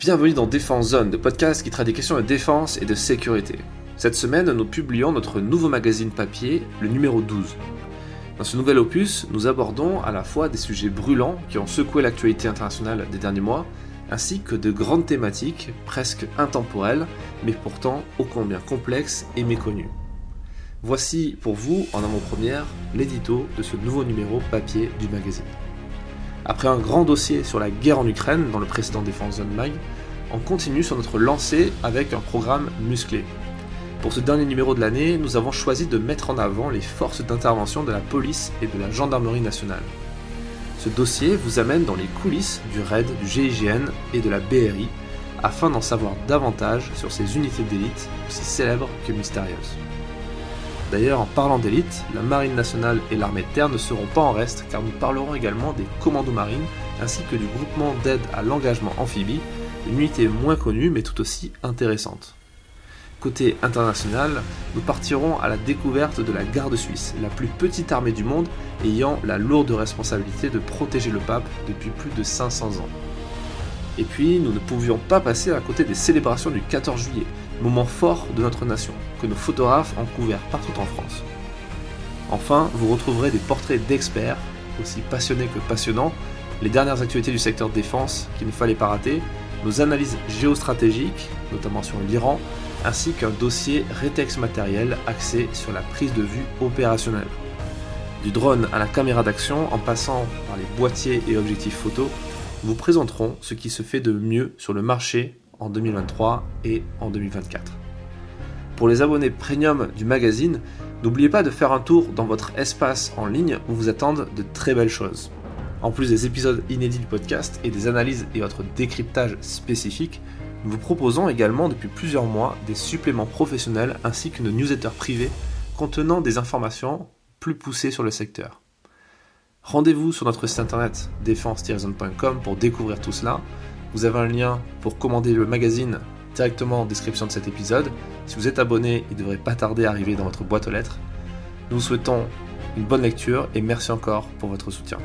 Bienvenue dans Défense Zone, le podcast qui traite des questions de défense et de sécurité. Cette semaine, nous publions notre nouveau magazine papier, le numéro 12. Dans ce nouvel opus, nous abordons à la fois des sujets brûlants qui ont secoué l'actualité internationale des derniers mois, ainsi que de grandes thématiques presque intemporelles, mais pourtant ô combien complexes et méconnues. Voici pour vous, en avant-première, l'édito de ce nouveau numéro papier du magazine. Après un grand dossier sur la guerre en Ukraine dans le précédent Défense Zone Mag, on continue sur notre lancée avec un programme musclé. Pour ce dernier numéro de l'année, nous avons choisi de mettre en avant les forces d'intervention de la police et de la gendarmerie nationale. Ce dossier vous amène dans les coulisses du RAID, du GIGN et de la BRI afin d'en savoir davantage sur ces unités d'élite aussi célèbres que mystérieuses. D'ailleurs, en parlant d'élite, la Marine nationale et l'armée de terre ne seront pas en reste car nous parlerons également des commandos marines ainsi que du groupement d'aide à l'engagement amphibie, une unité moins connue mais tout aussi intéressante. Côté international, nous partirons à la découverte de la garde suisse, la plus petite armée du monde ayant la lourde responsabilité de protéger le pape depuis plus de 500 ans. Et puis, nous ne pouvions pas passer à côté des célébrations du 14 juillet, moment fort de notre nation, que nos photographes ont couvert partout en France. Enfin, vous retrouverez des portraits d'experts, aussi passionnés que passionnants, les dernières actualités du secteur défense qu'il ne fallait pas rater, nos analyses géostratégiques, notamment sur l'Iran, ainsi qu'un dossier rétex matériel axé sur la prise de vue opérationnelle. Du drone à la caméra d'action en passant par les boîtiers et objectifs photo, vous présenterons ce qui se fait de mieux sur le marché en 2023 et en 2024. Pour les abonnés premium du magazine, n'oubliez pas de faire un tour dans votre espace en ligne où vous attendent de très belles choses. En plus des épisodes inédits du podcast et des analyses et autres décryptages spécifiques, nous vous proposons également depuis plusieurs mois des suppléments professionnels ainsi qu'une newsletter privée contenant des informations plus poussées sur le secteur. Rendez-vous sur notre site internet défense-zone.com pour découvrir tout cela. Vous avez un lien pour commander le magazine directement en description de cet épisode. Si vous êtes abonné, il devrait pas tarder à arriver dans votre boîte aux lettres. Nous vous souhaitons une bonne lecture et merci encore pour votre soutien.